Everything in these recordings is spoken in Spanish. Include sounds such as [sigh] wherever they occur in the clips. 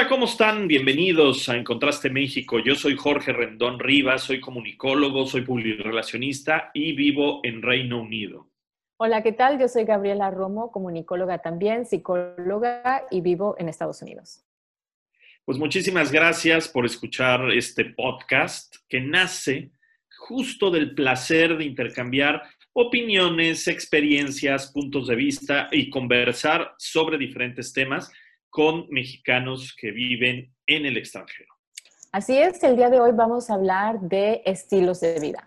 Hola, ¿cómo están? Bienvenidos a Encontraste México. Yo soy Jorge Rendón Rivas, soy comunicólogo, soy publirelacionista y vivo en Reino Unido. Hola, ¿qué tal? Yo soy Gabriela Romo, comunicóloga también, psicóloga y vivo en Estados Unidos. Pues muchísimas gracias por escuchar este podcast que nace justo del placer de intercambiar opiniones, experiencias, puntos de vista y conversar sobre diferentes temas con mexicanos que viven en el extranjero. Así es, el día de hoy vamos a hablar de estilos de vida.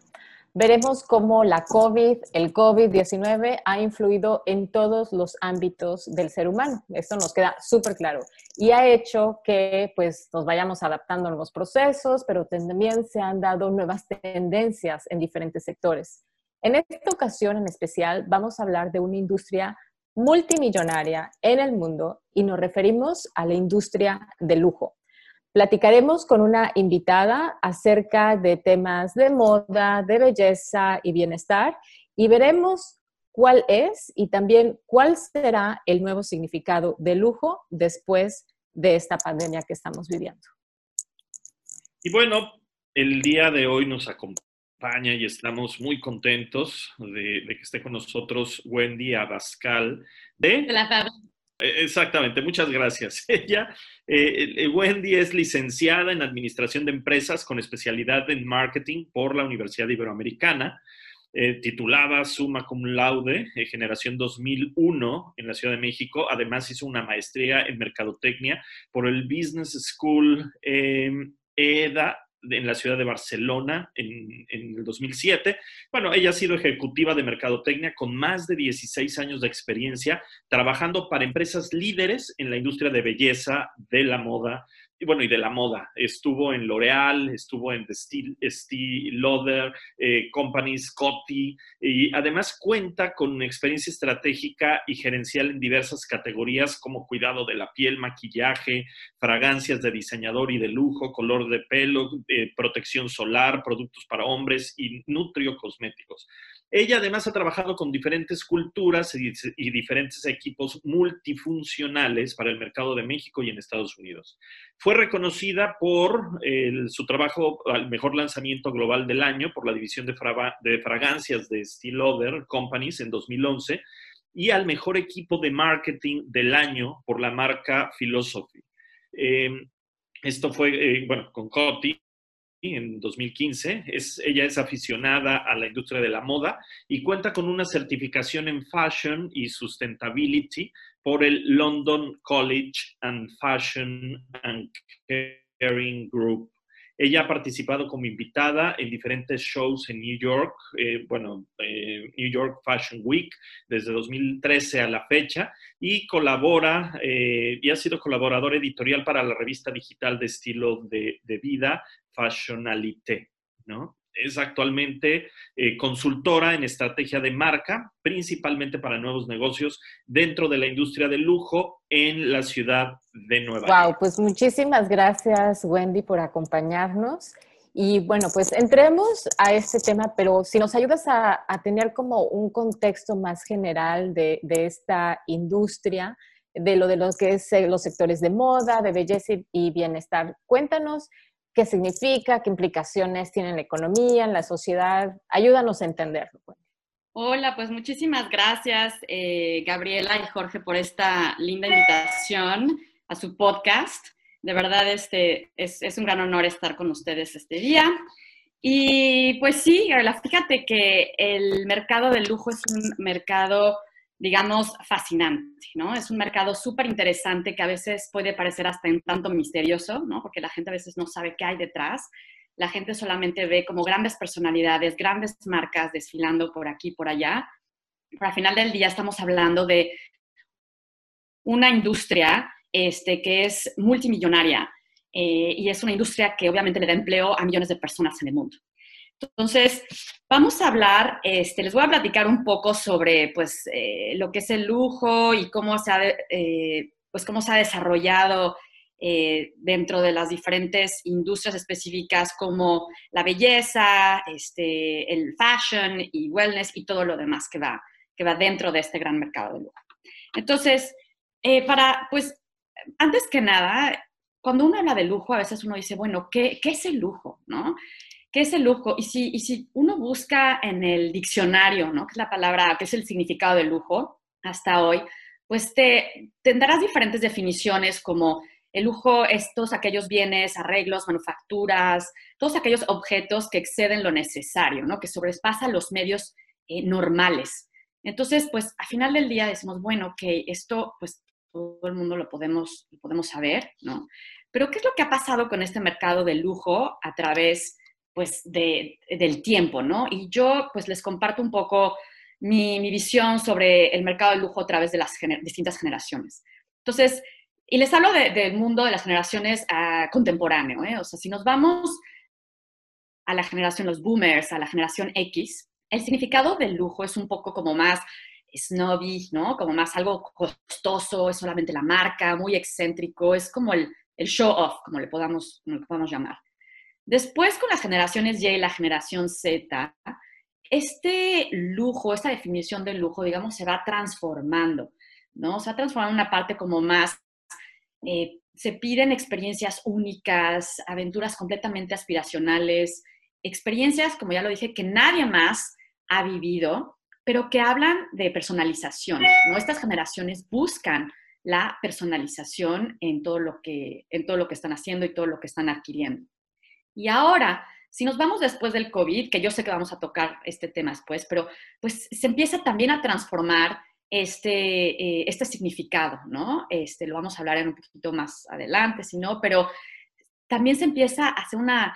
Veremos cómo la COVID, el COVID-19 ha influido en todos los ámbitos del ser humano. Esto nos queda súper claro. Y ha hecho que pues, nos vayamos adaptando a nuevos procesos, pero también se han dado nuevas tendencias en diferentes sectores. En esta ocasión en especial vamos a hablar de una industria multimillonaria en el mundo y nos referimos a la industria del lujo. Platicaremos con una invitada acerca de temas de moda, de belleza y bienestar y veremos cuál es y también cuál será el nuevo significado de lujo después de esta pandemia que estamos viviendo. Y bueno, el día de hoy nos acompaña y estamos muy contentos de, que esté con nosotros Wendy Abascal de... la e, Exactamente, muchas gracias. [laughs] Ella, eh, eh, Wendy es licenciada en Administración de Empresas con especialidad en Marketing por la Universidad Iberoamericana, eh, titulada Summa Cum Laude, generación 2001 en la Ciudad de México. Además hizo una maestría en Mercadotecnia por el Business School EDA en la ciudad de Barcelona en, el 2007. Bueno, ella ha sido ejecutiva de mercadotecnia con más de 16 años de experiencia trabajando para empresas líderes en la industria de belleza, de la moda, y bueno, y de la moda. Estuvo en L'Oreal, estuvo en The Steel, Lauder, eh, Companies, Coty, y además cuenta con una experiencia estratégica y gerencial en diversas categorías como cuidado de la piel, maquillaje, fragancias de diseñador y de lujo, color de pelo, eh, protección solar, productos para hombres y nutrio cosméticos. Ella además ha trabajado con diferentes culturas y, diferentes equipos multifuncionales para el mercado de México y en Estados Unidos. Fue reconocida por su trabajo al mejor lanzamiento global del año por la división de, fragancias de Steel Other Companies en 2011 y al mejor equipo de marketing del año por la marca Philosophy. Eh, esto fue, eh, bueno, con Coty, en 2015. Es, ella es aficionada a la industria de la moda y cuenta con una certificación en Fashion y Sustainability por el London College and Fashion and Caring Group. Ella ha participado como invitada en diferentes shows en New York, eh, bueno, eh, New York Fashion Week desde 2013 a la fecha y colabora eh, y ha sido colaborador editorial para la revista digital de estilo de vida Fashionalité, ¿no? Es actualmente eh, consultora en estrategia de marca, principalmente para nuevos negocios dentro de la industria del lujo en la ciudad de Nueva York. Wow, pues muchísimas gracias, Wendy, por acompañarnos. Y bueno, pues entremos a este tema, pero si nos ayudas a, tener como un contexto más general de, de, esta industria, de lo de lo que es eh, los sectores de moda, de belleza y bienestar. Cuéntanos qué significa, qué implicaciones tiene en la economía, en la sociedad. Ayúdanos a entenderlo. Pues. Hola, pues muchísimas gracias, eh, Gabriela y Jorge, por esta linda invitación a su podcast. De verdad, este, es, un gran honor estar con ustedes este día. Y pues sí, Gabriela, fíjate que el mercado del lujo es un mercado digamos, fascinante, ¿no? Es un mercado súper interesante que a veces puede parecer hasta un tanto misterioso, ¿no? Porque la gente a veces no sabe qué hay detrás. La gente solamente ve como grandes personalidades, grandes marcas desfilando por aquí, por allá. Pero al final del día estamos hablando de una industria este, que es multimillonaria eh, y es una industria que obviamente le da empleo a millones de personas en el mundo. Entonces, vamos a hablar, este, les voy a platicar un poco sobre pues, eh, lo que es el lujo y cómo se ha, eh, pues, cómo se ha desarrollado dentro de las diferentes industrias específicas como la belleza, este, el fashion y wellness y todo lo demás que va, que va dentro de este gran mercado de lujo. Entonces, para, pues, antes que nada, cuando uno habla de lujo, a veces uno dice, bueno, ¿qué, qué es el lujo? ¿no? ¿Qué es el lujo? Y si, y si uno busca en el diccionario, ¿no? que es la palabra, que es el significado de lujo hasta hoy, pues te tendrás diferentes definiciones como el lujo es todos aquellos bienes, arreglos, manufacturas, todos aquellos objetos que exceden lo necesario, ¿no? que sobrepasan los medios eh, normales. Entonces, pues al final del día decimos, bueno, que esto pues todo el mundo lo podemos, lo podemos saber, ¿no? Pero ¿qué es lo que ha pasado con este mercado de lujo a través, pues, de, del tiempo, ¿no? Y yo, pues, les comparto un poco mi, visión sobre el mercado de lujo a través de las distintas generaciones. Entonces, y les hablo del mundo de las generaciones uh, contemporáneo, ¿eh? O sea, si nos vamos a la generación, los boomers, a la generación X, el significado del lujo es un poco como más snobby, ¿no? Como más algo costoso, es solamente la marca, muy excéntrico, es como el, show off, como le, podamos, podamos llamar. Después, con las generaciones Y y la generación Z, este lujo, esta definición del lujo, digamos, se va transformando, ¿no? Se va transformando en una parte como más, eh, se piden experiencias únicas, aventuras completamente aspiracionales, experiencias, como ya lo dije, que nadie más ha vivido pero que hablan de personalización. ¿no? Estas generaciones buscan la personalización en todo, lo que, en todo lo que están haciendo y todo lo que están adquiriendo. Y ahora, si nos vamos después del COVID, que yo sé que vamos a tocar este tema después, pero pues se empieza también a transformar este, eh, este significado, ¿no? Este, lo vamos a hablar en un poquito más adelante, si no, pero también se empieza a hacer una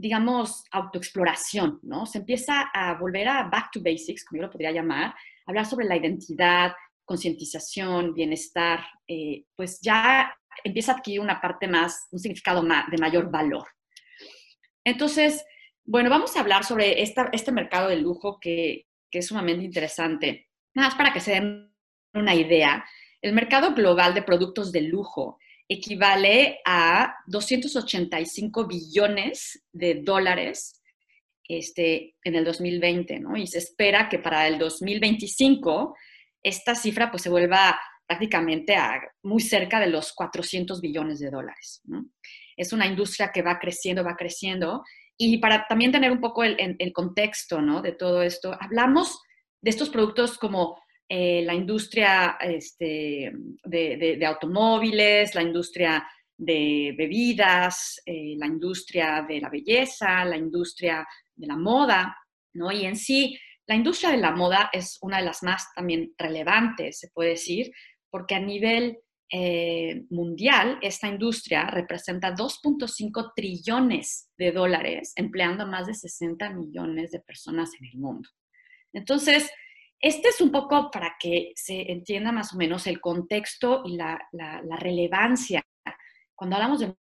digamos, autoexploración, ¿no? Se empieza a volver a back to basics, como yo lo podría llamar, hablar sobre la identidad, concientización, bienestar, eh, pues ya empieza a adquirir una parte más, un significado de mayor valor. Entonces, bueno, vamos a hablar sobre este mercado de lujo que, que es sumamente interesante. Nada más para que se den una idea, el mercado global de productos de lujo equivale a 285 billones de dólares este, en el 2020, ¿no? Y se espera que para el 2025 esta cifra pues se vuelva prácticamente a muy cerca de los 400 billones de dólares, ¿no? Es una industria que va creciendo, va creciendo. Y para también tener un poco el, contexto, ¿no? De todo esto, hablamos de estos productos como eh, la industria este, de, automóviles, la industria de bebidas, eh, la industria de la belleza, la industria de la moda, ¿no? Y en sí, la industria de la moda es una de las más también relevantes, se puede decir, porque a nivel eh, mundial esta industria representa 2.5 trillones de dólares, empleando a más de 60 millones de personas en el mundo. Entonces, este es un poco para que se entienda más o menos el contexto y la, relevancia. Cuando hablamos del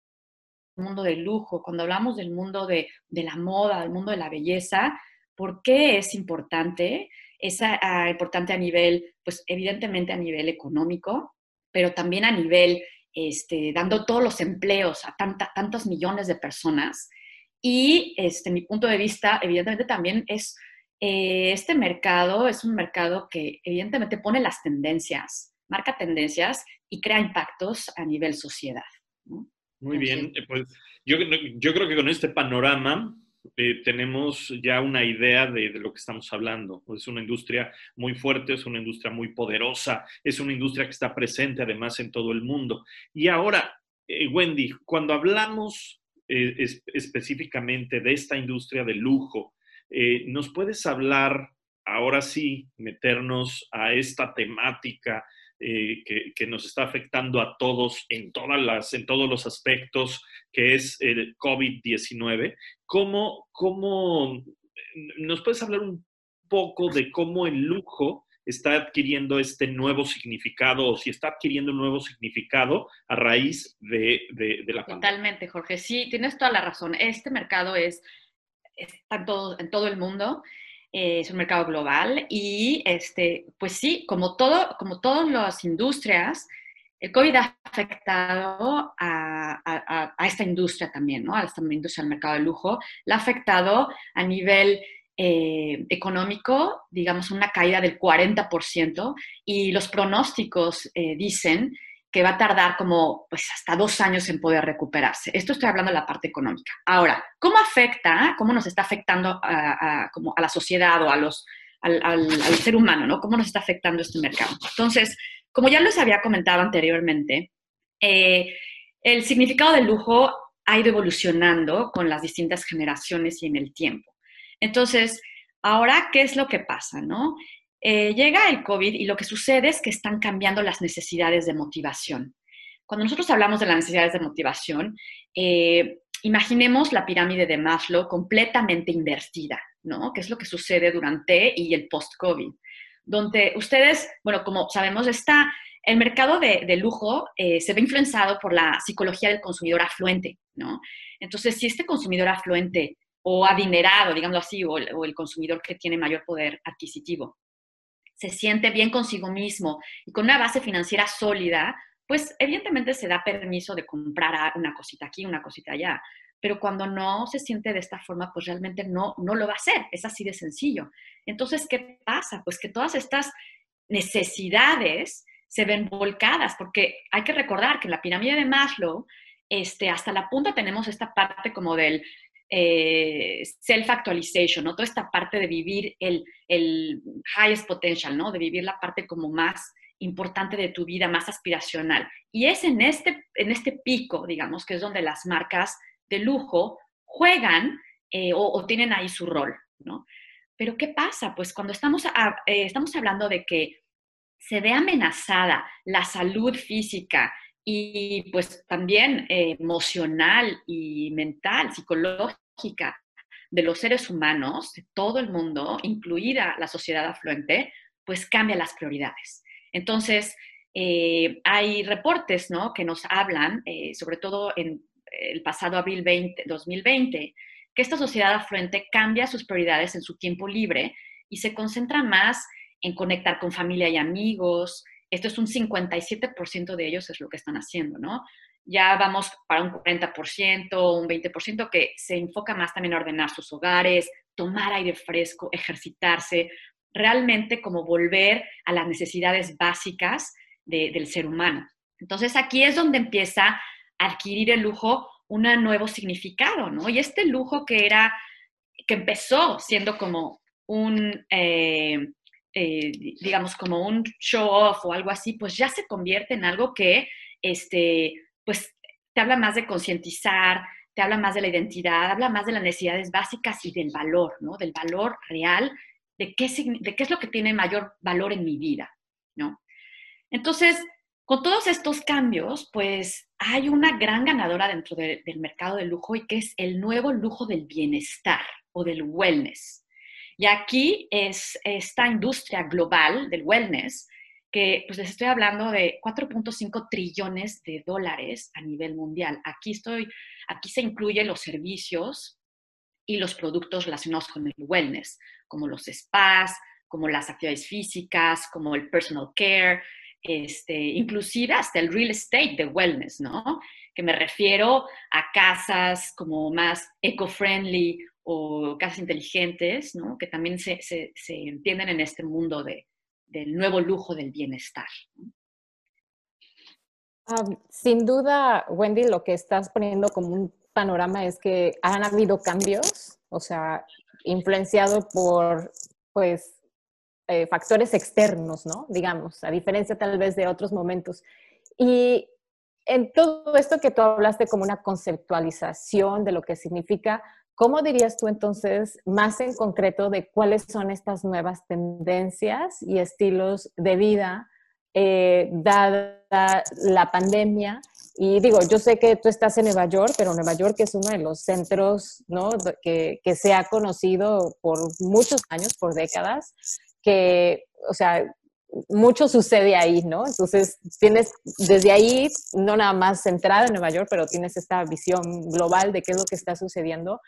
mundo del lujo, cuando hablamos del mundo de, la moda, del mundo de la belleza, ¿por qué es importante? Es ah, importante a nivel, pues evidentemente a nivel económico, pero también a nivel, este, dando todos los empleos a tantos millones de personas. Y este, mi punto de vista, evidentemente también es eh, este mercado es un mercado que evidentemente pone las tendencias, marca tendencias y crea impactos a nivel sociedad. Muy bien, eh, pues yo, creo que con este panorama eh, tenemos ya una idea de, lo que estamos hablando. Es una industria muy fuerte, es una industria muy poderosa, es una industria que está presente además en todo el mundo. Y ahora, Wendy, cuando hablamos específicamente de esta industria de lujo, eh, ¿Nos puedes hablar, ahora sí, meternos a esta temática eh, que, nos está afectando a todos en, todas las, en todos los aspectos, que es el COVID-19? ¿Cómo, ¿Cómo nos puedes hablar un poco de cómo el lujo está adquiriendo este nuevo significado o si está adquiriendo un nuevo significado a raíz de, la pandemia. Totalmente, Jorge. Sí, tienes toda la razón. Este mercado es, está todo, en todo el mundo. Eh, es un mercado global y, este, pues sí, como, todo, como todas las industrias, el COVID ha afectado a, esta industria también, ¿no? A esta industria del mercado de lujo. La ha afectado a nivel eh, económico, digamos, una caída del 40%, y los pronósticos eh, dicen que va a tardar como pues, hasta dos años en poder recuperarse. Esto estoy hablando de la parte económica. Ahora, ¿cómo afecta, cómo nos está afectando a, como a la sociedad o a los, al, ser humano, ¿no? ¿Cómo nos está afectando este mercado? Entonces, como ya les había comentado anteriormente, eh, el significado del lujo ha ido evolucionando con las distintas generaciones y en el tiempo. Entonces, ahora, ¿qué es lo que pasa, no? Eh, llega el COVID y lo que sucede es que están cambiando las necesidades de motivación. Cuando nosotros hablamos de las necesidades de motivación, eh, imaginemos la pirámide de Maslow completamente invertida, ¿no? Que es lo que sucede durante y el post-COVID, donde ustedes, bueno, como sabemos, está el mercado de, lujo eh, se ve influenciado por la psicología del consumidor afluente, ¿no? Entonces, si este consumidor afluente o adinerado, digamos así, o el consumidor que tiene mayor poder adquisitivo, se siente bien consigo mismo y con una base financiera sólida, pues evidentemente se da permiso de comprar una cosita aquí, una cosita allá. Pero cuando no se siente de esta forma, pues realmente no, no lo va a hacer. Es así de sencillo. Entonces, ¿qué pasa? Pues que todas estas necesidades se ven volcadas, porque hay que recordar que en la pirámide de Maslow, este, hasta la punta tenemos esta parte como del eh, self-actualization, ¿no? Toda esta parte de vivir el, el highest potential, ¿no? De vivir la parte como más importante de tu vida, más aspiracional. Y es en este, en este pico, digamos, que es donde las marcas de lujo juegan eh, o, tienen ahí su rol, ¿no? Pero ¿qué pasa? Pues cuando estamos, eh, estamos hablando de que se ve amenazada la salud física y pues también eh, emocional y mental, psicológica de los seres humanos, de todo el mundo, incluida la sociedad afluente, pues cambia las prioridades. Entonces, eh, hay reportes ¿no? que nos hablan, eh, sobre todo en el pasado abril 20, 2020, que esta sociedad afluente cambia sus prioridades en su tiempo libre y se concentra más en conectar con familia y amigos, esto es un 57% de ellos es lo que están haciendo, ¿no? Ya vamos para un 40%, un 20% que se enfoca más también a ordenar sus hogares, tomar aire fresco, ejercitarse, realmente como volver a las necesidades básicas del ser humano. Entonces aquí es donde empieza a adquirir el lujo un nuevo significado, ¿no? Y este lujo que era, que empezó siendo como un, eh, eh, digamos, como un show off o algo así, pues ya se convierte en algo que, este, pues, te habla más de concientizar, te habla más de la identidad, habla más de las necesidades básicas y del valor, ¿no? Del valor real, de qué, de qué es lo que tiene mayor valor en mi vida, ¿no? Entonces, con todos estos cambios, pues hay una gran ganadora dentro del mercado del lujo y que es el nuevo lujo del bienestar o del wellness. Y aquí es esta industria global del wellness, que pues les estoy hablando de 4.5 trillones de dólares a nivel mundial. Aquí, estoy, aquí se incluyen los servicios y los productos relacionados con el wellness, como los spas, como las actividades físicas, como el personal care, este, inclusive hasta el real estate de wellness, ¿no? Que me refiero a casas como más eco-friendly o casas inteligentes, ¿no? que también se, se, entienden en este mundo de, del nuevo lujo del bienestar. sin duda, Wendy, lo que estás poniendo como un panorama es que han habido cambios, o sea, influenciado por, pues, eh, factores externos, ¿no? Digamos, a diferencia tal vez de otros momentos. Y en todo esto que tú hablaste como una conceptualización de lo que significa, ¿Cómo dirías tú entonces, más en concreto, de cuáles son estas nuevas tendencias y estilos de vida eh, dada la pandemia? Y digo, yo sé que tú estás en Nueva York, pero Nueva York es uno de los centros ¿no? que, que se ha conocido por muchos años, por décadas, que, o sea, mucho sucede ahí, ¿no? Entonces, tienes desde ahí, no nada más centrada en Nueva York, pero tienes esta visión global de qué es lo que está sucediendo.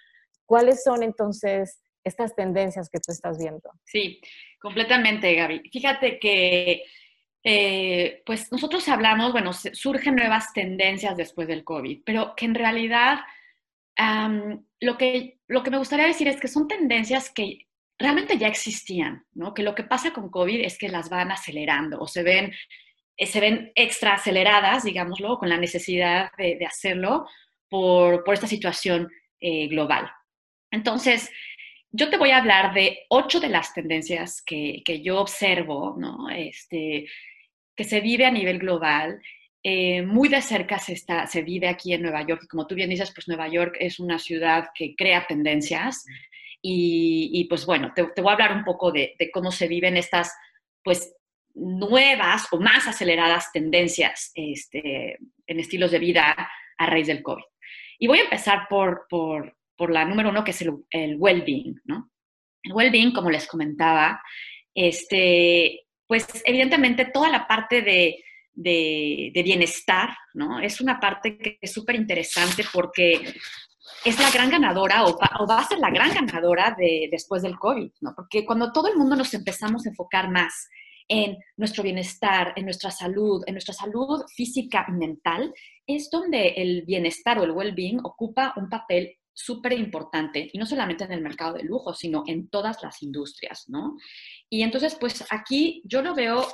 ¿Cuáles son entonces estas tendencias que tú estás viendo? Sí, completamente, Gaby. Fíjate que, eh, pues nosotros hablamos, bueno, surgen nuevas tendencias después del COVID, pero que en realidad lo, que, lo que me gustaría decir es que son tendencias que realmente ya existían, ¿no? Que lo que pasa con COVID es que las van acelerando o se ven, eh, se ven extra aceleradas, digámoslo, con la necesidad de, hacerlo por, esta situación eh, global. Entonces, yo te voy a hablar de ocho de las tendencias que, yo observo, ¿no? Este, que se vive a nivel global. Eh, muy de cerca se, está, se vive aquí en Nueva York y como tú bien dices, pues Nueva York es una ciudad que crea tendencias. Y, pues bueno, te, voy a hablar un poco de, cómo se viven estas pues nuevas o más aceleradas tendencias este, en estilos de vida a raíz del COVID. Y voy a empezar por, por, por la número uno, que es el, el well-being, ¿no? El well-being, como les comentaba, este, pues evidentemente toda la parte de, de, bienestar, ¿no? Es una parte que es súper interesante porque es la gran ganadora o va, a ser la gran ganadora de, después del COVID, ¿no? Porque cuando todo el mundo nos empezamos a enfocar más en nuestro bienestar, en nuestra salud, en nuestra salud física y mental, es donde el bienestar o el well-being ocupa un papel súper importante, y no solamente en el mercado de lujo, sino en todas las industrias, ¿no? Y entonces, pues aquí yo lo veo,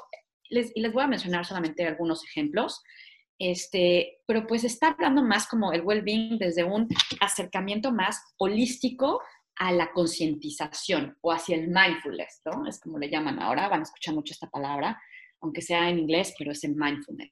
les, y les voy a mencionar solamente algunos ejemplos. Este, pero pues está hablando más como el well-being desde un acercamiento más holístico a la concientización o hacia el mindfulness, ¿no? Es como le llaman ahora, van a escuchar mucho esta palabra, aunque sea en inglés, pero es el mindfulness.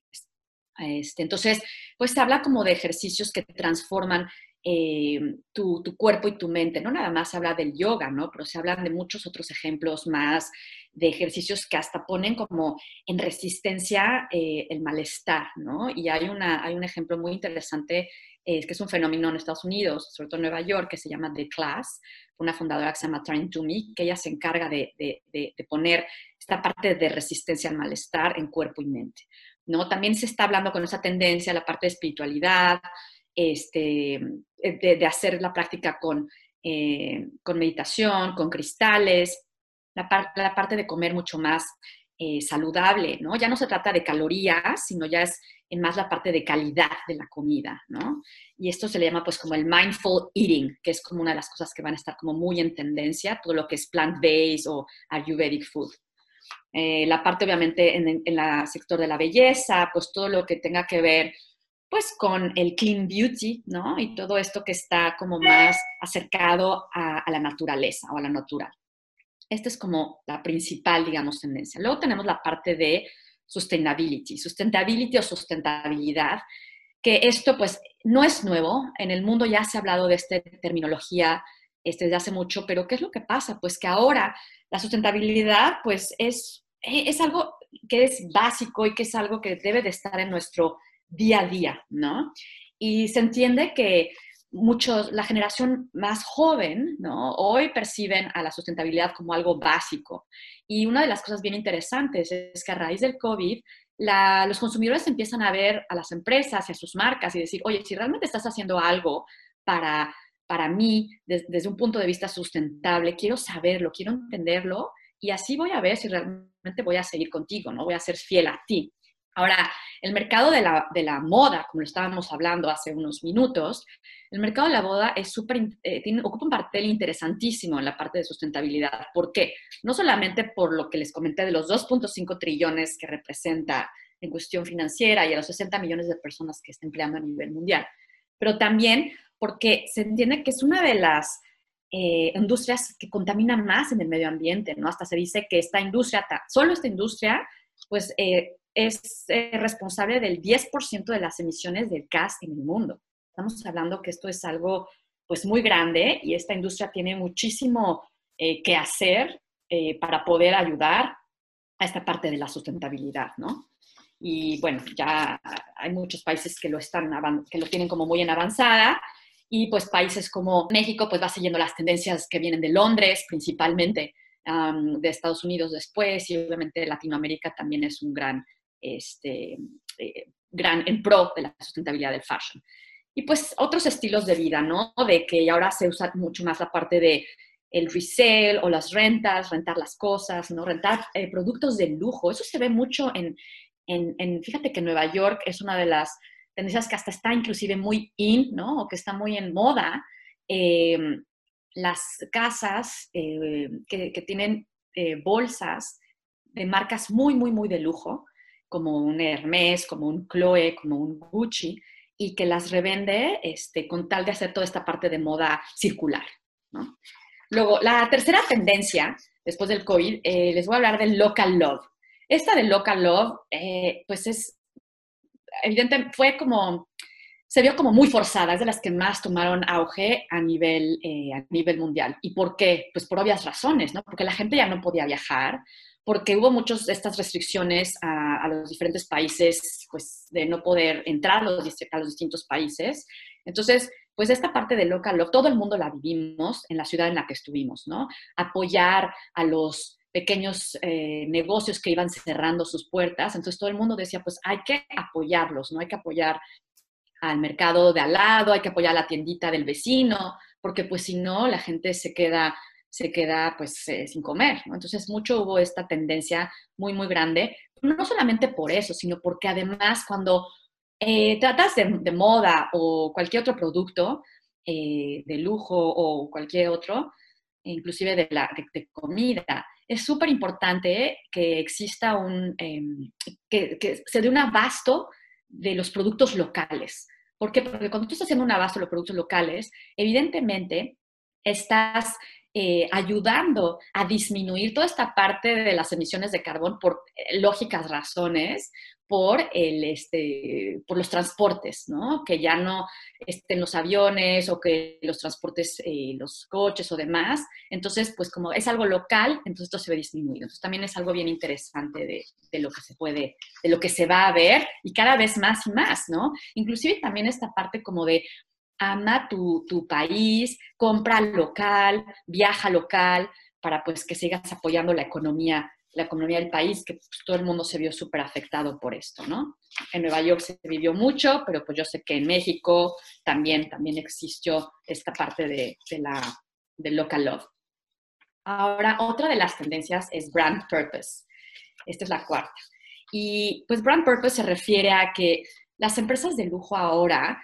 Este, entonces, pues se habla como de ejercicios que transforman eh, tu, cuerpo y tu mente. No nada más habla del yoga, ¿no? Pero se hablan de muchos otros ejemplos más de ejercicios que hasta ponen como en resistencia eh, el malestar, ¿no? Y hay, una, hay un ejemplo muy interesante eh, que es un fenómeno en Estados Unidos, sobre todo en Nueva York, que se llama The Class, una fundadora que se llama Trying to Me, que ella se encarga de, de, poner esta parte de resistencia al malestar en cuerpo y mente. ¿no? También se está hablando con esa tendencia, la parte de espiritualidad, este, de, hacer la práctica con, eh, con meditación, con cristales, la, la, parte de comer mucho más eh, saludable, ¿no? Ya no se trata de calorías, sino ya es en más la parte de calidad de la comida, ¿no? Y esto se le llama pues como el mindful eating, que es como una de las cosas que van a estar como muy en tendencia, todo lo que es plant-based o ayurvedic food. Eh, la parte obviamente en, en el sector de la belleza, pues todo lo que tenga que ver pues con el clean beauty, ¿no? Y todo esto que está como más acercado a, la naturaleza o a la natural. Esta es como la principal, digamos, tendencia. Luego tenemos la parte de sustainability, sustainability o sustentabilidad, que esto pues no es nuevo, en el mundo ya se ha hablado de esta terminología este, desde hace mucho, pero ¿qué es lo que pasa? Pues que ahora la sustentabilidad pues es, es algo que es básico y que es algo que debe de estar en nuestro día a día, ¿no? Y se entiende que muchos, la generación más joven, ¿no? Hoy perciben a la sustentabilidad como algo básico. Y una de las cosas bien interesantes es que a raíz del COVID, los consumidores empiezan a ver a las empresas y a sus marcas y decir, oye, si realmente estás haciendo algo para, para mí desde un punto de vista sustentable, quiero saberlo, quiero entenderlo y así voy a ver si realmente voy a seguir contigo, ¿no? Voy a ser fiel a ti. Ahora, el mercado de la, moda, como lo estábamos hablando hace unos minutos, el mercado de la moda es súper, eh, ocupa un papel interesantísimo en la parte de sustentabilidad. ¿Por qué? No solamente por lo que les comenté de los 2.5 trillones que representa en cuestión financiera y a los 60 millones de personas que está empleando a nivel mundial, pero también porque se entiende que es una de las eh, industrias que contaminan más en el medio ambiente, ¿no? Hasta se dice que esta industria, solo esta industria, pues eh, es eh, responsable del 10% de las emisiones del gas en el mundo. Estamos hablando que esto es algo pues muy grande y esta industria tiene muchísimo eh, que hacer eh, para poder ayudar a esta parte de la sustentabilidad, ¿no? Y bueno, ya hay muchos países que lo, están, que lo tienen como muy en avanzada y pues países como México pues va siguiendo las tendencias que vienen de Londres principalmente, de Estados Unidos después y obviamente Latinoamérica también es un gran, este, eh, gran en pro de la sustentabilidad del fashion. Y pues otros estilos de vida, ¿no? De que ahora se usa mucho más la parte de el resale o las rentas, rentar las cosas, ¿no? Rentar eh, productos de lujo. Eso se ve mucho en, en, fíjate que Nueva York es una de las tendencias que hasta está inclusive muy in, ¿no? O que está muy en moda. Eh, las casas eh, que, que, tienen bolsas de marcas muy, muy, muy de lujo, como un Hermes, como un Chloe, como un Gucci, y que las revende este, con tal de hacer toda esta parte de moda circular. ¿no? Luego, la tercera tendencia, después del COVID, eh, les voy a hablar del local love. Esta del local love, eh, pues es, evidente, fue como, se vio como muy forzada, es de las que más tomaron auge a nivel, eh, a nivel mundial. ¿Y por qué? Pues por obvias razones, ¿no? Porque la gente ya no podía viajar, porque hubo muchas de estas restricciones a, los diferentes países, pues de no poder entrar a los, distintos países. Entonces, pues esta parte de local todo el mundo la vivimos en la ciudad en la que estuvimos, ¿no? Apoyar a los pequeños eh, negocios que iban cerrando sus puertas, entonces todo el mundo decía, pues hay que apoyarlos, ¿no? Hay que apoyar al mercado de al lado, hay que apoyar a la tiendita del vecino, porque pues si no, la gente se queda se queda pues eh, sin comer. Entonces mucho hubo esta tendencia muy, muy grande, no solamente por eso, sino porque además cuando eh, tratas de, moda o cualquier otro producto eh, de lujo o cualquier otro, inclusive de, la, de, comida, es súper importante que exista un, em, que, se dé un abasto de los productos locales. ¿Por qué? Porque cuando tú estás haciendo un abasto de los productos locales, evidentemente estás eh, ayudando a disminuir toda esta parte de las emisiones de carbón por lógicas razones, por, el, este, por los transportes, ¿no? Que ya no estén los aviones o que los transportes, eh, los coches o demás. Entonces, pues como es algo local, entonces esto se ve disminuido. Entonces también es algo bien interesante de, de, lo que se puede, de lo que se va a ver y cada vez más y más, ¿no? Inclusive también esta parte como de ama tu, tu país, compra local, viaja local, para pues que sigas apoyando la economía la economía del país, que pues, todo el mundo se vio súper afectado por esto, ¿no? En Nueva York se vivió mucho, pero pues yo sé que en México también, también existió esta parte de, de la, del local love. Ahora, otra de las tendencias es brand purpose. Esta es la cuarta. Y pues brand purpose se refiere a que las empresas de lujo ahora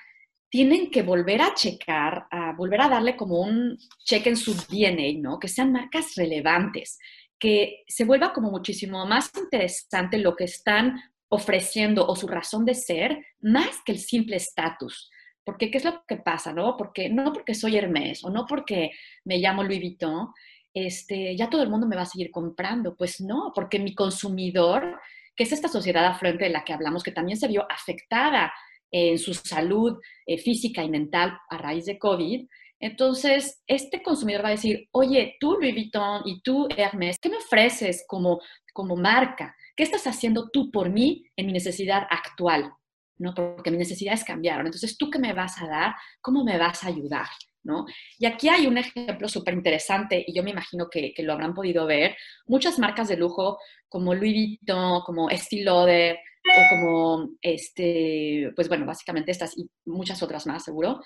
tienen que volver a checar, a volver a darle como un check en su DNA, ¿no? Que sean marcas relevantes, que se vuelva como muchísimo más interesante lo que están ofreciendo o su razón de ser, más que el simple estatus. Porque, ¿qué es lo que pasa, no? Porque, no porque soy Hermes o no porque me llamo Louis Vuitton, este, ya todo el mundo me va a seguir comprando. Pues no, porque mi consumidor, que es esta sociedad afluente de la que hablamos, que también se vio afectada en su salud eh, física y mental a raíz de COVID, entonces, este consumidor va a decir, oye, tú Louis Vuitton y tú Hermes, ¿qué me ofreces como, como marca? ¿Qué estás haciendo tú por mí en mi necesidad actual? ¿No? Porque mis necesidades cambiaron. Entonces, ¿tú qué me vas a dar? ¿Cómo me vas a ayudar? ¿No? Y aquí hay un ejemplo súper interesante y yo me imagino que, lo habrán podido ver. Muchas marcas de lujo como Louis Vuitton, como Estée Lauder o como, este, pues bueno, básicamente estas y muchas otras más, seguro,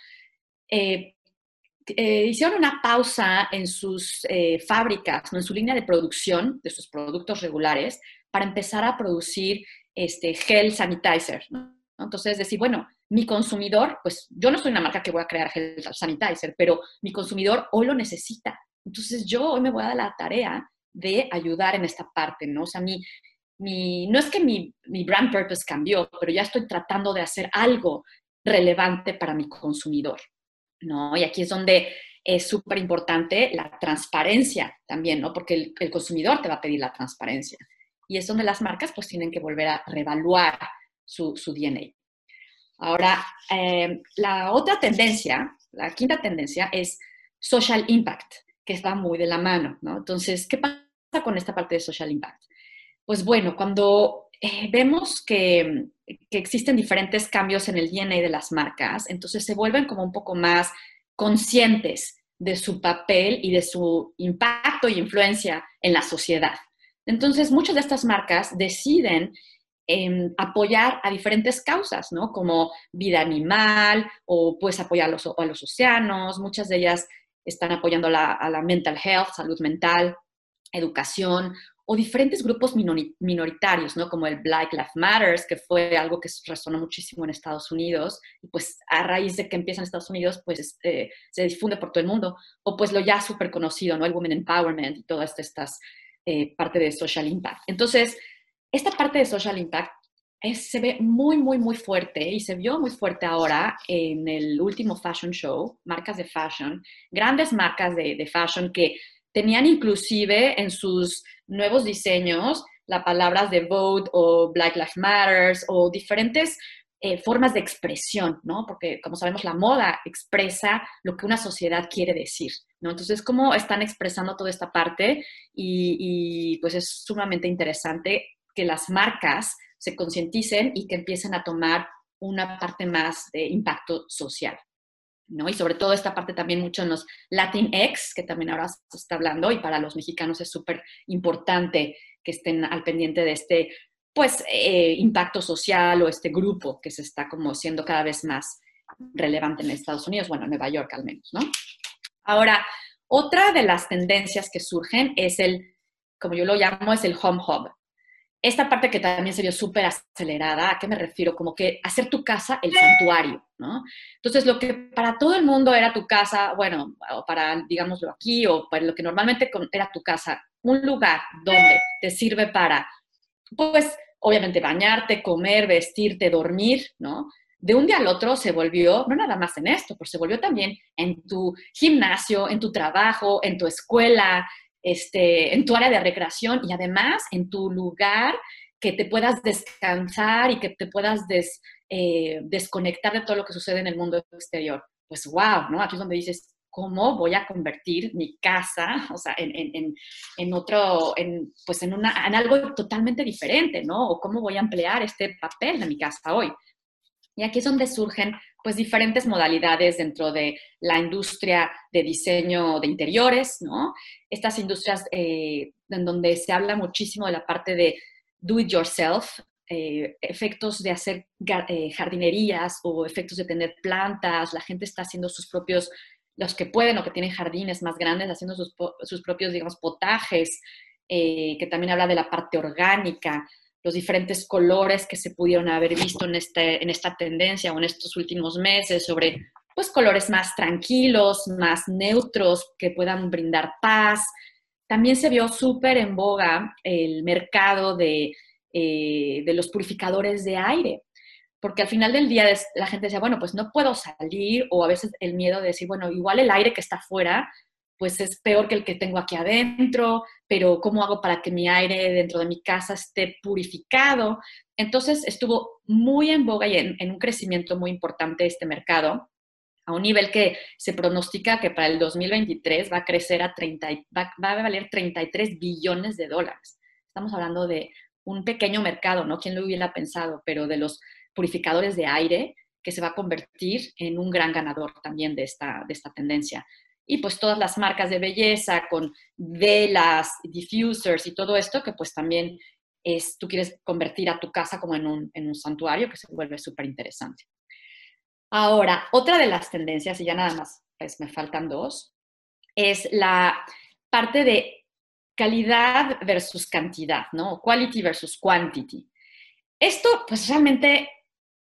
eh, eh, hicieron una pausa en sus eh, fábricas, ¿no? en su línea de producción de sus productos regulares, para empezar a producir este, gel sanitizer. Entonces, decir, bueno, mi consumidor, pues yo no soy una marca que voy a crear gel sanitizer, pero mi consumidor hoy lo necesita. Entonces, yo hoy me voy a dar la tarea de ayudar en esta parte, ¿no? O sea, mi, no es que mi, mi brand purpose cambió, pero ya estoy tratando de hacer algo relevante para mi consumidor. ¿no? Y aquí es donde es súper importante la transparencia también, ¿no? Porque el, consumidor te va a pedir la transparencia. Y es donde las marcas pues tienen que volver a reevaluar su, su DNA. Ahora, eh, la otra tendencia, la quinta tendencia es social impact, que va muy de la mano, ¿no? Entonces, ¿qué pasa con esta parte de social impact? Pues bueno, cuando eh, vemos que, existen diferentes cambios en el DNA de las marcas, entonces se vuelven como un poco más conscientes de su papel y de su impacto y influencia en la sociedad. Entonces, muchas de estas marcas deciden em, apoyar a diferentes causas, ¿no? Como vida animal o pues apoyar a los océanos. Muchas de ellas están apoyando a la mental health, salud mental, educación o diferentes grupos minoritarios, ¿no? Como el Black Lives Matter, que fue algo que resonó muchísimo en Estados Unidos, y pues a raíz de que empieza en Estados Unidos, pues este, se difunde por todo el mundo, o pues lo ya súper conocido, ¿no? El Women Empowerment y toda esta estas, eh, parte de Social Impact. Entonces, esta parte de Social Impact se ve muy, muy, muy fuerte y se vio muy fuerte ahora en el último Fashion Show, marcas de fashion, grandes marcas de, de fashion que tenían inclusive en sus nuevos diseños las palabras de vote o Black Lives Matter o diferentes eh, formas de expresión, ¿no? Porque como sabemos la moda expresa lo que una sociedad quiere decir, ¿no? Entonces, ¿cómo están expresando toda esta parte? Y, y pues es sumamente interesante que las marcas se concienticen y que empiecen a tomar una parte más de impacto social. Y sobre todo esta parte también mucho en los Latinx, que también ahora se está hablando, y para los mexicanos es súper importante que estén al pendiente de este, pues, eh, impacto social o este grupo que se está como siendo cada vez más relevante en Estados Unidos, bueno, en Nueva York al menos, ¿no? Ahora, otra de las tendencias que surgen es el, como yo lo llamo, es el home hub, esta parte que también se vio súper acelerada, ¿a qué me refiero? Como que hacer tu casa el santuario, ¿no? Entonces, lo que para todo el mundo era tu casa, bueno, o para, digámoslo aquí, o para lo que normalmente era tu casa, un lugar donde te sirve para, pues, obviamente bañarte, comer, vestirte, dormir, ¿no? De un día al otro se volvió, no nada más en esto, pero se volvió también en tu gimnasio, en tu trabajo, en tu escuela, este, en tu área de recreación y además en tu lugar que te puedas descansar y que te puedas eh, desconectar de todo lo que sucede en el mundo exterior. Pues wow, ¿no? Aquí es donde dices, ¿cómo voy a convertir mi casa, o sea, en, en, otro, en, pues en, una, en algo totalmente diferente, ¿no? O cómo voy a emplear este papel de mi casa hoy. Y aquí es donde surgen pues diferentes modalidades dentro de la industria de diseño de interiores, ¿no? Estas industrias eh, en donde se habla muchísimo de la parte de do it yourself, eh, efectos de hacer eh, jardinerías o efectos de tener plantas, la gente está haciendo sus propios, los que pueden o que tienen jardines más grandes, haciendo sus, sus propios, digamos, potajes, que también habla de la parte orgánica, los diferentes colores que se pudieron haber visto en, este, en esta tendencia o en estos últimos meses sobre pues colores más tranquilos, más neutros, que puedan brindar paz. También se vio súper en boga el mercado de, eh, de los purificadores de aire, porque al final del día la gente decía, bueno, pues no puedo salir, o a veces el miedo de decir, bueno, igual el aire que está afuera pues es peor que el que tengo aquí adentro, pero ¿cómo hago para que mi aire dentro de mi casa esté purificado? Entonces estuvo muy en boga y en, un crecimiento muy importante este mercado, a un nivel que se pronostica que para el 2023 va a crecer a 30, va, va a valer 33 billones de dólares. Estamos hablando de un pequeño mercado, ¿no? ¿Quién lo hubiera pensado? Pero de los purificadores de aire, que se va a convertir en un gran ganador también de esta, de esta tendencia y pues todas las marcas de belleza con velas, diffusers y todo esto, que pues también es, tú quieres convertir a tu casa como en un, en un santuario, que se vuelve súper interesante. Ahora, otra de las tendencias, y ya nada más, pues me faltan dos, es la parte de calidad versus cantidad, ¿no? Quality versus quantity. Esto, pues realmente,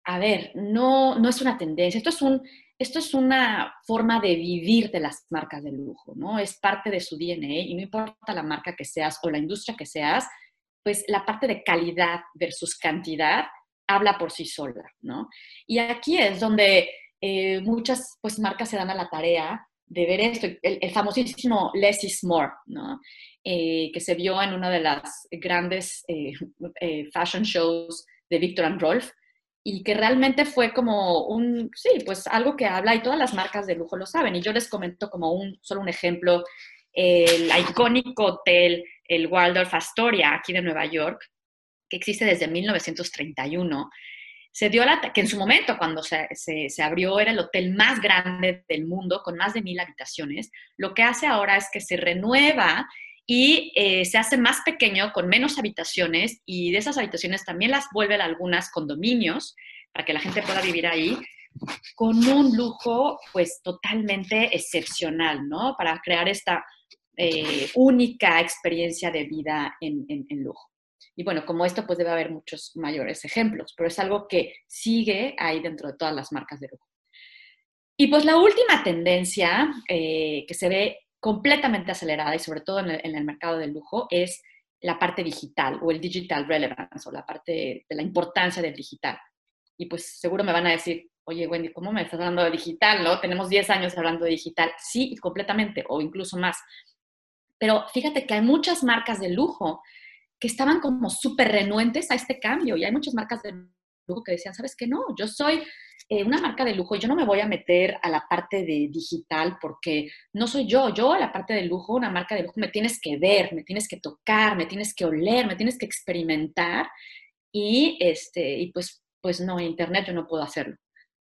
a ver, no, no es una tendencia, esto es un esto es una forma de vivir de las marcas de lujo, ¿no? Es parte de su DNA y no importa la marca que seas o la industria que seas, pues la parte de calidad versus cantidad habla por sí sola, ¿no? Y aquí es donde eh, muchas pues, marcas se dan a la tarea de ver esto, el, famosísimo less is more, ¿no? Eh, que se vio en una de las grandes eh, fashion shows de Victor and Rolf, y que realmente fue como un, sí, pues algo que habla y todas las marcas de lujo lo saben. Y yo les comento como un, solo un ejemplo, el icónico hotel, el Waldorf Astoria, aquí de Nueva York, que existe desde 1931. se dio la, que en su momento cuando se, abrió era el hotel más grande del mundo, con más de mil habitaciones, lo que hace ahora es que se renueva y eh, se hace más pequeño con menos habitaciones y de esas habitaciones también las vuelven algunas condominios para que la gente pueda vivir ahí con un lujo pues totalmente excepcional, ¿no? Para crear esta eh, única experiencia de vida en, en, lujo. Y bueno, como esto, pues debe haber muchos mayores ejemplos, pero es algo que sigue ahí dentro de todas las marcas de lujo. Y pues la última tendencia eh, que se ve completamente acelerada y sobre todo en el, en el, mercado del lujo es la parte digital o el digital relevance o la parte de la importancia del digital. Y pues seguro me van a decir, oye Wendy, ¿cómo me estás hablando de digital? ¿No? Tenemos 10 años hablando de digital. Sí, completamente, o incluso más. Pero fíjate que hay muchas marcas de lujo que estaban como súper renuentes a este cambio y hay muchas marcas de lujo que decían, ¿sabes qué? No, yo soy eh, una marca de lujo yo no me voy a meter a la parte de digital porque no soy yo. Yo a la parte de lujo, una marca de lujo, me tienes que ver, me tienes que tocar, me tienes que oler, me tienes que experimentar y, este, y pues, pues no, Internet yo no puedo hacerlo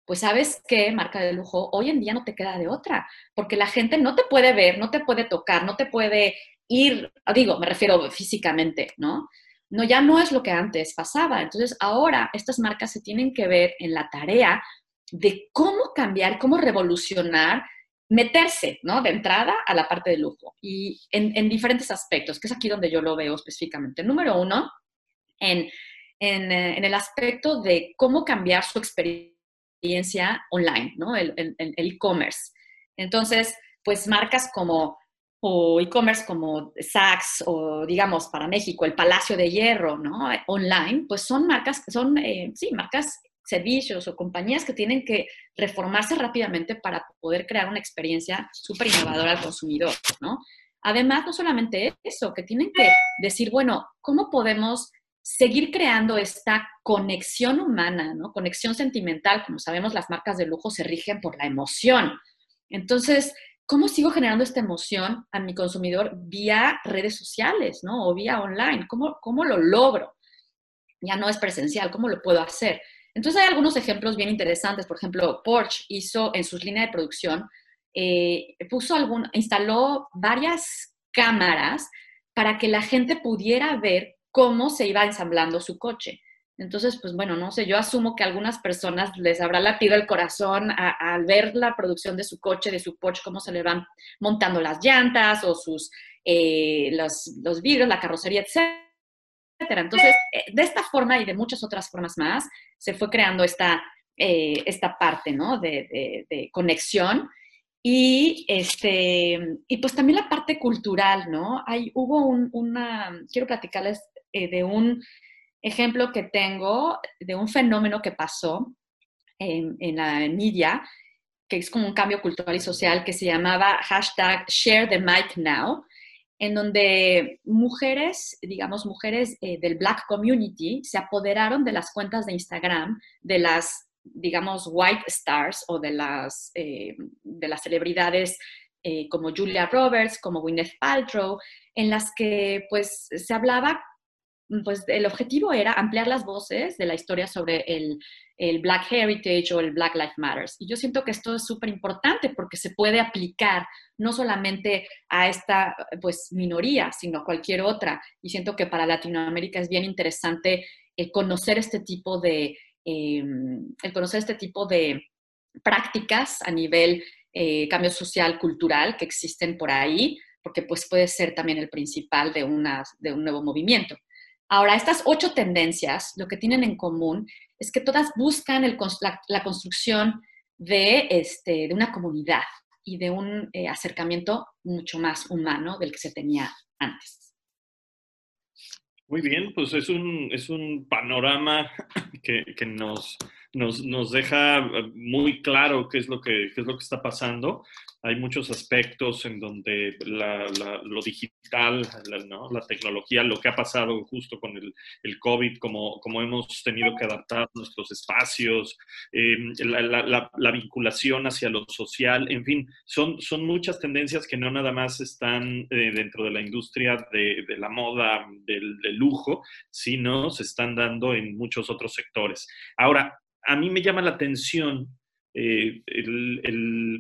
pues sabes qué, marca de lujo, hoy en día no te queda de otra, porque la gente no te puede ver, no te puede tocar, no te puede ir, digo, me refiero físicamente, ¿no? No, ya no es lo que antes pasaba. Entonces, ahora estas marcas se tienen que ver en la tarea de cómo cambiar, cómo revolucionar, meterse, ¿no? De entrada a la parte de lujo y en, diferentes aspectos, que es aquí donde yo lo veo específicamente. Número uno, en, en eh, el aspecto de cómo cambiar su experiencia online, ¿no? El e-commerce. Entonces, pues marcas como o e-commerce como Saks o digamos para México el Palacio de Hierro, ¿no? Online, pues son marcas, son, eh, sí, marcas, servicios o compañías que tienen que reformarse rápidamente para poder crear una experiencia súper innovadora al consumidor, ¿no? Además, no solamente eso, que tienen que decir, bueno, ¿cómo podemos seguir creando esta conexión humana, ¿no? Conexión sentimental. Como sabemos, las marcas de lujo se rigen por la emoción. Entonces, ¿cómo sigo generando esta emoción a mi consumidor vía redes sociales, ¿no? O vía online. ¿Cómo, cómo lo logro? Ya no es presencial, ¿cómo lo puedo hacer? Entonces hay algunos ejemplos bien interesantes. Por ejemplo, Porsche hizo en sus líneas de producción, eh, puso algún, instaló varias cámaras para que la gente pudiera ver cómo se iba ensamblando su coche. Entonces, pues bueno, no sé, yo asumo que a algunas personas les habrá latido el corazón al ver la producción de su coche, de su Porsche, cómo se le van montando las llantas o sus, eh, los, los, vidrios, la carrocería, etcétera. Entonces, eh, de esta forma y de muchas otras formas más, se fue creando esta, eh, esta parte, ¿no? De, de, conexión. Y, este, y pues también la parte cultural, ¿no? Hay, hubo un, una, quiero platicarles eh, de un ejemplo que tengo de un fenómeno que pasó en, la media, que es como un cambio cultural y social que se llamaba hashtag Share the Mic Now, en donde mujeres, digamos, mujeres eh, del Black Community se apoderaron de las cuentas de Instagram de las, digamos, White Stars o de las, eh, de las celebridades como Julia Roberts, como Gwyneth Paltrow, en las que pues se hablaba pues el objetivo era ampliar las voces de la historia sobre el, Black Heritage o el Black Lives Matters. Y yo siento que esto es súper importante porque se puede aplicar no solamente a esta pues minoría, sino a cualquier otra. Y siento que para Latinoamérica es bien interesante el conocer este tipo de, em, el conocer este tipo de prácticas a nivel eh, cambio social, cultural que existen por ahí, porque pues puede ser también el principal de, una, de un nuevo movimiento. Ahora, estas ocho tendencias, lo que tienen en común es que todas buscan la, construcción de, este, de, una comunidad y de un eh, acercamiento mucho más humano del que se tenía antes. Muy bien, pues es un, es un panorama que, que nos, nos, nos, deja muy claro qué es lo que, qué es lo que está pasando hay muchos aspectos en donde lo digital, la, tecnología, lo que ha pasado justo con el, COVID, como, hemos tenido que adaptar nuestros espacios, em, la, vinculación hacia lo social, en fin, son, son muchas tendencias que no nada más están eh, dentro de la industria de, la moda, del, del lujo, sino se están dando en muchos otros sectores. Ahora, a mí me llama la atención, eh,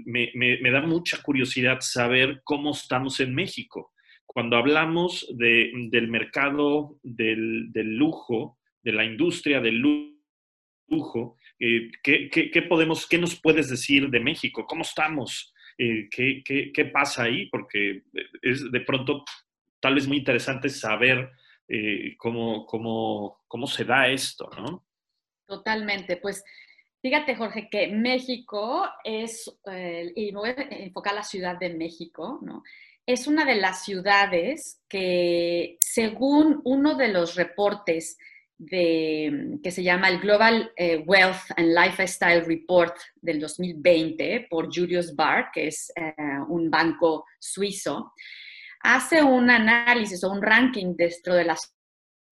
me, da mucha curiosidad saber cómo estamos en México. Cuando hablamos del mercado del, lujo, de la industria del lujo, eh, ¿qué, podemos, ¿qué nos puedes decir de México? ¿Cómo estamos? Eh, ¿qué, qué, pasa ahí? Porque es de pronto tal vez muy interesante saber cómo, cómo, cómo se da esto, ¿no? Totalmente, pues fíjate Jorge que México es, eh, y me voy a enfocar la Ciudad de México, ¿no? Es una de las ciudades que según uno de los reportes de, que se llama el Global eh, Wealth and Lifestyle Report del 2020 por Julius Baer, que es eh, un banco suizo, hace un análisis o un ranking dentro de las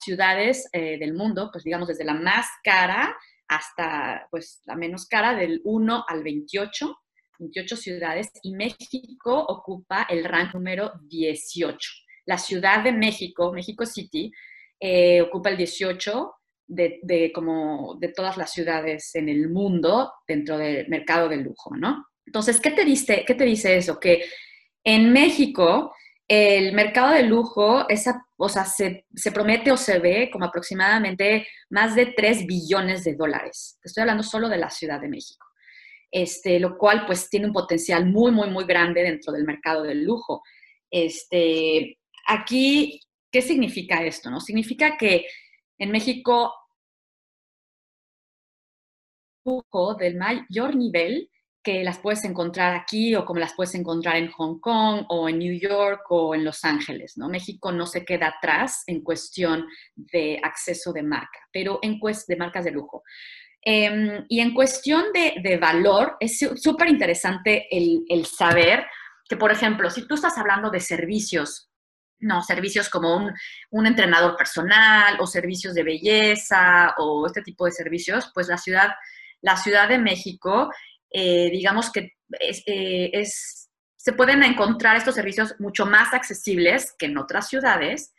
ciudades del mundo, pues digamos desde la más cara hasta pues la menos cara, del 1 al 28, 28 ciudades, y México ocupa el rank número 18. La Ciudad de México, México City, eh, ocupa el 18 de, de, como de todas las ciudades en el mundo dentro del mercado del lujo, ¿no? Entonces, ¿qué te, dice, qué te dice eso? Que en México el mercado de lujo, esa, o sea, se, promete o se ve como aproximadamente más de 3 billones de dólares. Estoy hablando solo de la Ciudad de México. Este, lo cual pues tiene un potencial muy, muy, muy grande dentro del mercado del lujo. Este, aquí, ¿qué significa esto? No? Significa que en México lujo del mayor nivel que las puedes encontrar aquí o como las puedes encontrar en Hong Kong o en New York o en Los Ángeles, ¿no? México no se queda atrás en cuestión de acceso de marca, pero en cuestión de marcas de lujo. Em, y en cuestión de, valor, es súper interesante el, el saber que, por ejemplo, si tú estás hablando de servicios, no, servicios como un, un, entrenador personal o servicios de belleza o este tipo de servicios, pues la ciudad, la Ciudad de México eh, digamos que eh, es, se pueden encontrar estos servicios mucho más accesibles que en otras ciudades,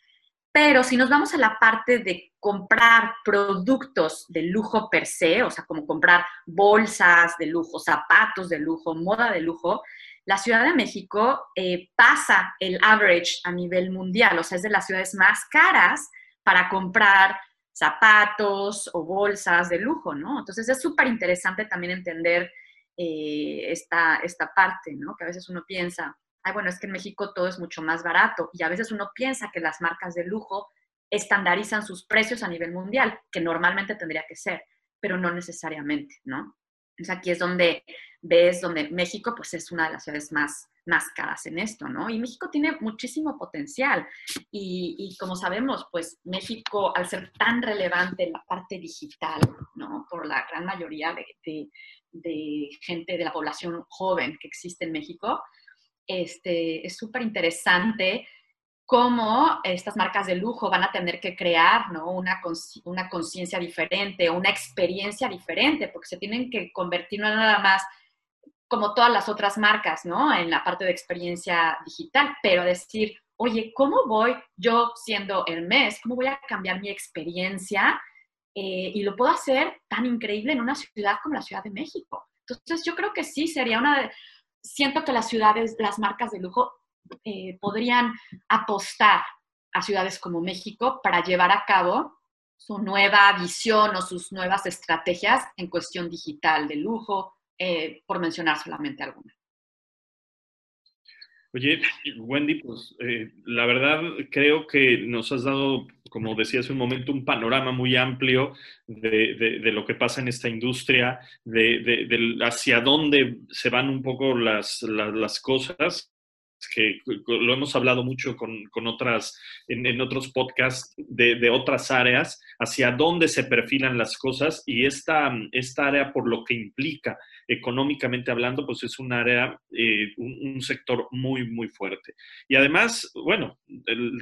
pero si nos vamos a la parte de comprar productos de lujo per se, o sea, como comprar bolsas de lujo, zapatos de lujo, moda de lujo, la Ciudad de México eh, pasa el average a nivel mundial, o sea, es de las ciudades más caras para comprar zapatos o bolsas de lujo, ¿no? Entonces es súper interesante también entender eh, esta, esta parte, ¿no? Que a veces uno piensa, ay, bueno, es que en México todo es mucho más barato y a veces uno piensa que las marcas de lujo estandarizan sus precios a nivel mundial, que normalmente tendría que ser, pero no necesariamente, ¿no? Entonces aquí es donde ves, donde México pues es una de las ciudades más, más caras en esto, ¿no? Y México tiene muchísimo potencial y, como sabemos, pues México al ser tan relevante en la parte digital. Por la gran mayoría de, de gente de la población joven que existe en México, este, es súper interesante cómo estas marcas de lujo van a tener que crear ¿no? una, una conciencia diferente, una experiencia diferente, porque se tienen que convertir no nada más como todas las otras marcas, ¿no? En la parte de experiencia digital, pero decir, oye, ¿cómo voy yo siendo Hermes? ¿Cómo voy a cambiar mi experiencia eh, y lo puedo hacer tan increíble en una ciudad como la Ciudad de México. Entonces, yo creo que sí, sería una de... Siento que las ciudades, las marcas de lujo eh, podrían apostar a ciudades como México para llevar a cabo su nueva visión o sus nuevas estrategias en cuestión digital de lujo, eh, por mencionar solamente alguna. Oye, Wendy, pues la verdad creo que nos has dado como decía hace un momento, un panorama muy amplio de, lo que pasa en esta industria, de, hacia dónde se van un poco las, las cosas que lo hemos hablado mucho con, otras, en, otros podcasts de, otras áreas, hacia dónde se perfilan las cosas y esta, esta área por lo que implica económicamente hablando, pues es un área, eh, un, sector muy, muy fuerte. Y además, bueno,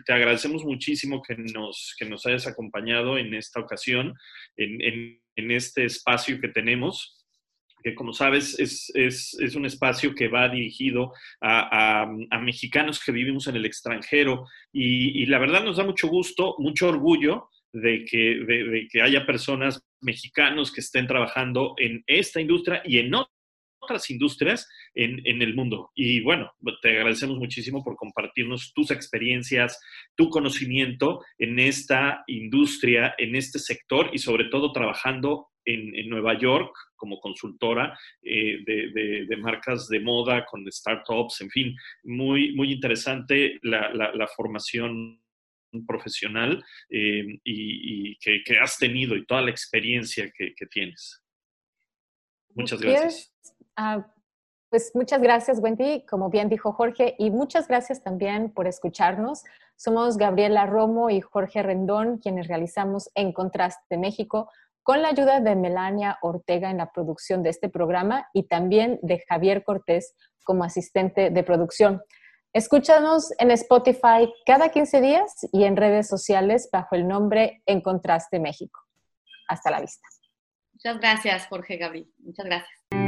te agradecemos muchísimo que nos, que nos hayas acompañado en esta ocasión, en, en este espacio que tenemos que como sabes es, es, un espacio que va dirigido a, a, mexicanos que vivimos en el extranjero y, la verdad nos da mucho gusto, mucho orgullo de que, de, que haya personas mexicanos que estén trabajando en esta industria y en otras industrias en, en, el mundo. Y bueno, te agradecemos muchísimo por compartirnos tus experiencias, tu conocimiento en esta industria, en este sector y sobre todo trabajando en, en Nueva York como consultora eh, de, de, marcas de moda con startups, en fin, muy, muy interesante la, la, formación profesional eh, y, que, que, has tenido y toda la experiencia que tienes. Muchas gracias. Ah, pues muchas gracias, Wendy, como bien dijo Jorge, y muchas gracias también por escucharnos. Somos Gabriela Romo y Jorge Rendón, quienes realizamos En Contraste México, con la ayuda de Melania Ortega en la producción de este programa y también de Javier Cortés como asistente de producción. Escúchanos en Spotify cada 15 días y en redes sociales bajo el nombre En Contraste México. Hasta la vista. Muchas gracias, Jorge Gabriel. Muchas gracias.